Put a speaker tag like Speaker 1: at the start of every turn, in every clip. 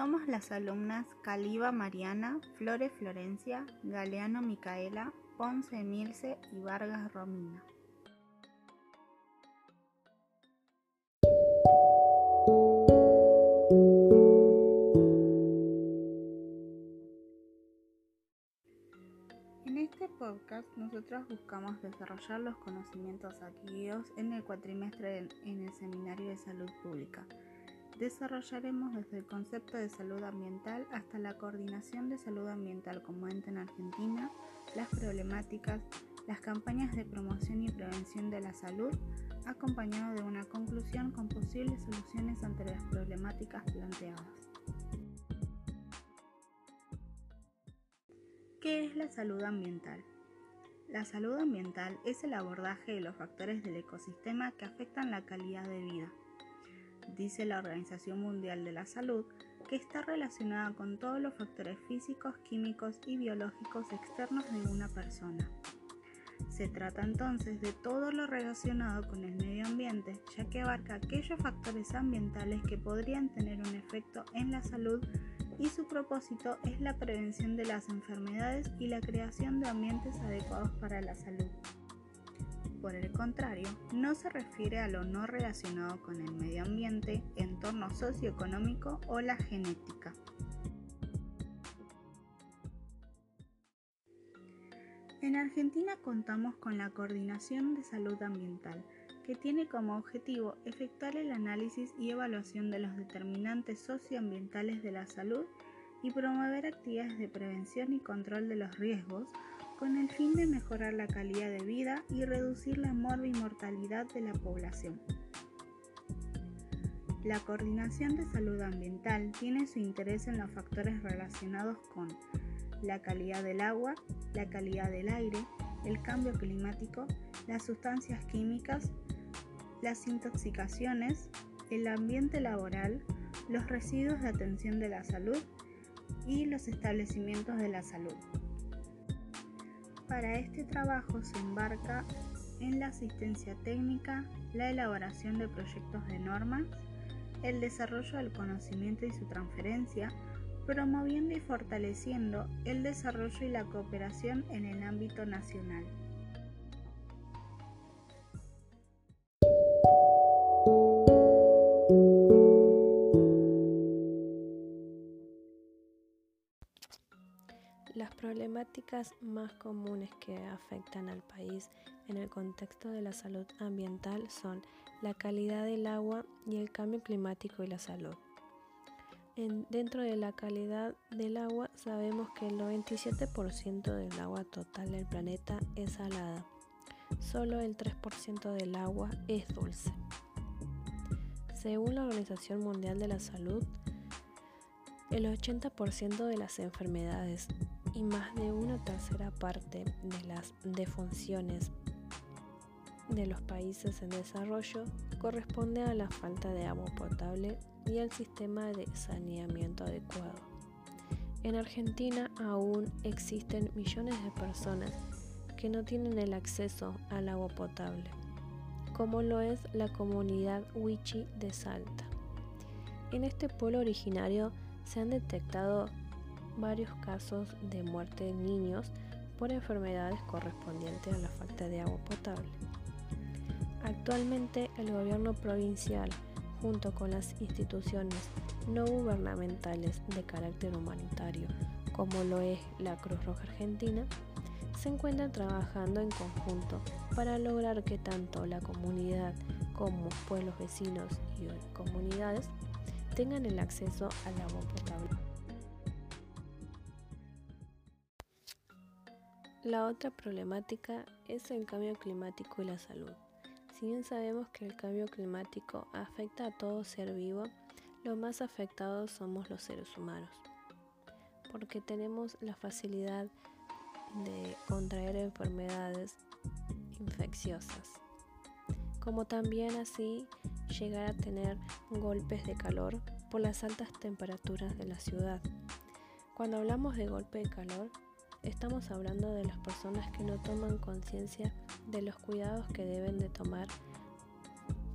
Speaker 1: Somos las alumnas Caliba Mariana, Flores Florencia, Galeano Micaela, Ponce Emilce y Vargas Romina. En este podcast nosotros buscamos desarrollar los conocimientos adquiridos en el cuatrimestre en el Seminario de Salud Pública Desarrollaremos desde el concepto de salud ambiental hasta la coordinación de salud ambiental como ente en Argentina, las problemáticas, las campañas de promoción y prevención de la salud, acompañado de una conclusión con posibles soluciones ante las problemáticas planteadas. ¿Qué es la salud ambiental? La salud ambiental es el abordaje de los factores del ecosistema que afectan la calidad de vida dice la Organización Mundial de la Salud, que está relacionada con todos los factores físicos, químicos y biológicos externos de una persona. Se trata entonces de todo lo relacionado con el medio ambiente, ya que abarca aquellos factores ambientales que podrían tener un efecto en la salud y su propósito es la prevención de las enfermedades y la creación de ambientes adecuados para la salud. Por el contrario, no se refiere a lo no relacionado con el medio ambiente, entorno socioeconómico o la genética. En Argentina contamos con la Coordinación de Salud Ambiental, que tiene como objetivo efectuar el análisis y evaluación de los determinantes socioambientales de la salud y promover actividades de prevención y control de los riesgos con el fin de mejorar la calidad de vida y reducir la mortalidad de la población. La coordinación de salud ambiental tiene su interés en los factores relacionados con la calidad del agua, la calidad del aire, el cambio climático, las sustancias químicas, las intoxicaciones, el ambiente laboral, los residuos de atención de la salud y los establecimientos de la salud. Para este trabajo se embarca en la asistencia técnica, la elaboración de proyectos de normas, el desarrollo del conocimiento y su transferencia, promoviendo y fortaleciendo el desarrollo y la cooperación en el ámbito nacional.
Speaker 2: Problemáticas más comunes que afectan al país en el contexto de la salud ambiental son la calidad del agua y el cambio climático y la salud. dentro de la calidad del agua sabemos que el 97% del agua total del planeta es salada. Solo el 3% del agua es dulce. Según la Organización Mundial de la Salud, el 80% de las enfermedades y más de una tercera parte de las defunciones de los países en desarrollo corresponde a la falta de agua potable y al sistema de saneamiento adecuado. En Argentina aún existen millones de personas que no tienen el acceso al agua potable, como lo es la comunidad Wichi de Salta. En este pueblo originario se han detectado varios casos de muerte de niños por enfermedades correspondientes a la falta de agua potable. Actualmente el gobierno provincial, junto con las instituciones no gubernamentales de carácter humanitario, como lo es la Cruz Roja Argentina, se encuentran trabajando en conjunto para lograr que tanto la comunidad como pueblos vecinos y comunidades tengan el acceso al agua potable. La otra problemática es el cambio climático y la salud. Si bien sabemos que el cambio climático afecta a todo ser vivo, los más afectados somos los seres humanos, porque tenemos la facilidad de contraer enfermedades infecciosas, como también así llegar a tener golpes de calor por las altas temperaturas de la ciudad. Cuando hablamos de golpe de calor, Estamos hablando de las personas que no toman conciencia de los cuidados que deben de tomar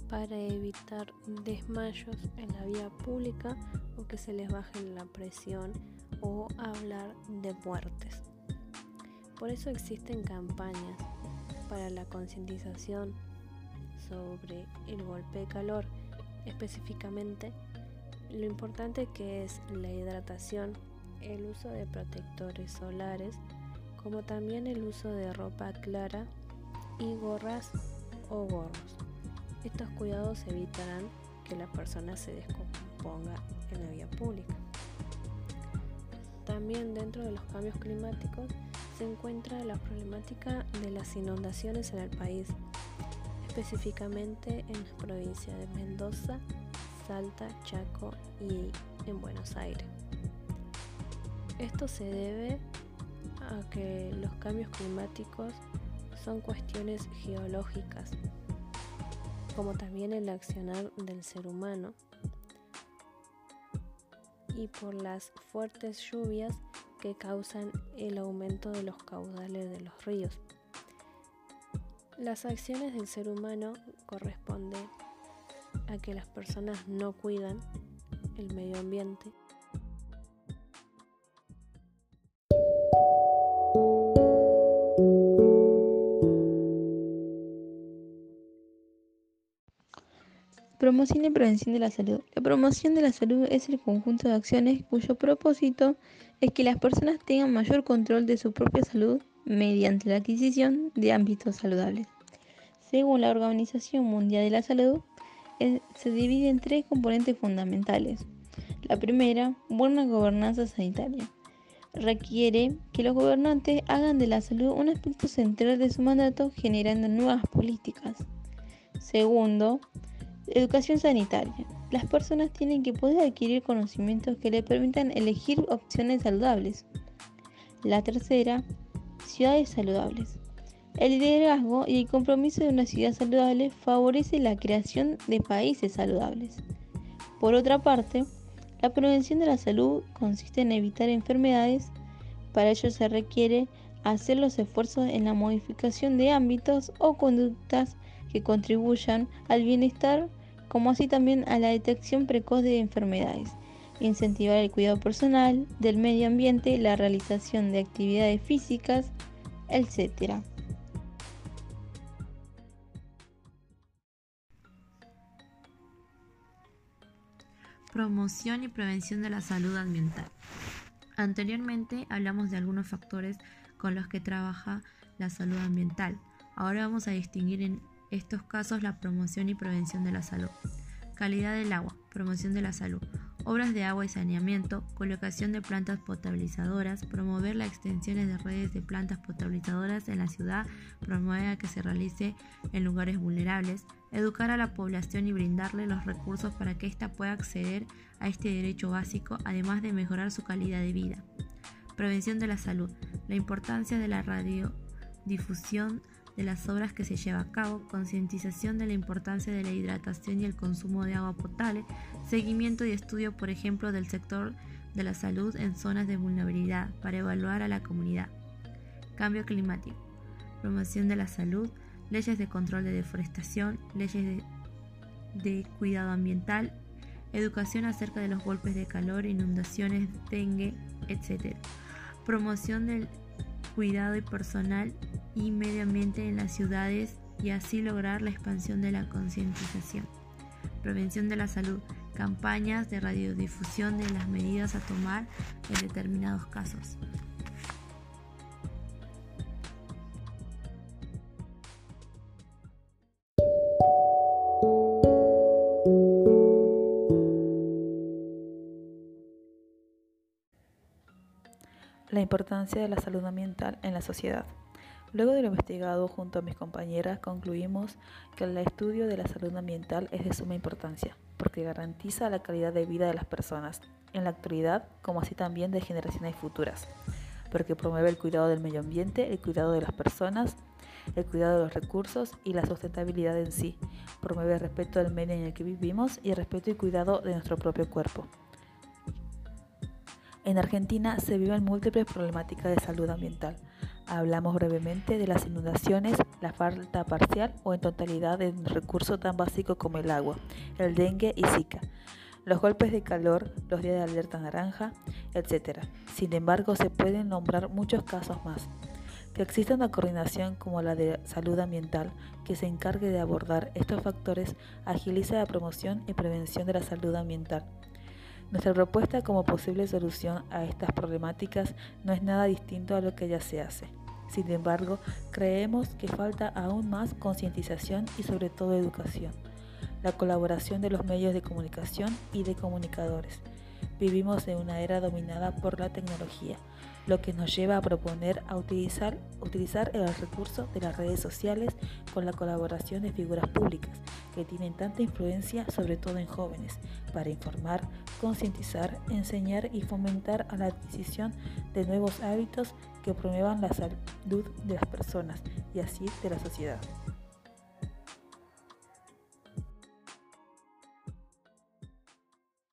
Speaker 2: para evitar desmayos en la vía pública o que se les baje la presión o hablar de muertes. Por eso existen campañas para la concientización sobre el golpe de calor, específicamente lo importante que es la hidratación, el uso de protectores solares, como también el uso de ropa clara y gorras o gorros. Estos cuidados evitarán que la persona se descomponga en la vía pública. También dentro de los cambios climáticos se encuentra la problemática de las inundaciones en el país, específicamente en la provincia de Mendoza, Salta, Chaco y en Buenos Aires. Esto se debe a que los cambios climáticos son cuestiones geológicas, como también el accionar del ser humano, y por las fuertes lluvias que causan el aumento de los caudales de los ríos. Las acciones del ser humano corresponden a que las personas no cuidan el medio ambiente
Speaker 3: Promoción y prevención de la salud. La promoción de la salud es el conjunto de acciones cuyo propósito es que las personas tengan mayor control de su propia salud mediante la adquisición de ámbitos saludables. Según la Organización Mundial de la Salud, se divide en tres componentes fundamentales. La primera, buena gobernanza sanitaria. Requiere que los gobernantes hagan de la salud un aspecto central de su mandato generando nuevas políticas. Segundo, Educación sanitaria. Las personas tienen que poder adquirir conocimientos que le permitan elegir opciones saludables. La tercera, ciudades saludables. El liderazgo y el compromiso de una ciudad saludable favorece la creación de países saludables. Por otra parte, la prevención de la salud consiste en evitar enfermedades. Para ello se requiere hacer los esfuerzos en la modificación de ámbitos o conductas que contribuyan al bienestar como así también a la detección precoz de enfermedades, incentivar el cuidado personal, del medio ambiente, la realización de actividades físicas, etc.
Speaker 4: Promoción y prevención de la salud ambiental. Anteriormente hablamos de algunos factores con los que trabaja la salud ambiental. Ahora vamos a distinguir en estos casos la promoción y prevención de la salud. Calidad del agua, promoción de la salud. Obras de agua y saneamiento, colocación de plantas potabilizadoras, promover las extensiones de redes de plantas potabilizadoras en la ciudad, promover que se realice en lugares vulnerables, educar a la población y brindarle los recursos para que ésta pueda acceder a este derecho básico, además de mejorar su calidad de vida. Prevención de la salud, la importancia de la radiodifusión de las obras que se lleva a cabo, concientización de la importancia de la hidratación y el consumo de agua potable, seguimiento y estudio, por ejemplo, del sector de la salud en zonas de vulnerabilidad para evaluar a la comunidad. Cambio climático, promoción de la salud, leyes de control de deforestación, leyes de, cuidado ambiental, educación acerca de los golpes de calor, inundaciones, dengue, etc. Promoción del cuidado y personal y medio ambiente en las ciudades y así lograr la expansión de la concientización. Prevención de la salud, campañas de radiodifusión de las medidas a tomar en determinados casos.
Speaker 5: La importancia de la salud ambiental en la sociedad. Luego de lo investigado junto a mis compañeras, concluimos que el estudio de la salud ambiental es de suma importancia, porque garantiza la calidad de vida de las personas, en la actualidad como así también de generaciones futuras, porque promueve el cuidado del medio ambiente, el cuidado de las personas, el cuidado de los recursos y la sustentabilidad en sí, promueve el respeto del medio en el que vivimos y el respeto y cuidado de nuestro propio cuerpo. En Argentina se viven múltiples problemáticas de salud ambiental, Hablamos brevemente de las inundaciones, la falta parcial o en totalidad de un recurso tan básico como el agua, el dengue y Zika, los golpes de calor, los días de alerta naranja, etc. Sin embargo, se pueden nombrar muchos casos más. Que exista una coordinación como la de salud ambiental que se encargue de abordar estos factores agiliza la promoción y prevención de la salud ambiental. Nuestra propuesta como posible solución a estas problemáticas no es nada distinto a lo que ya se hace. Sin embargo, creemos que falta aún más concientización y sobre todo educación, la colaboración de los medios de comunicación y de comunicadores. Vivimos en una era dominada por la tecnología, lo que nos lleva a proponer a utilizar, utilizar el recurso de las redes sociales con la colaboración de figuras públicas que tienen tanta influencia, sobre todo en jóvenes, para informar, concientizar, enseñar y fomentar la adquisición de nuevos hábitos que promuevan la salud de las personas y así de la sociedad.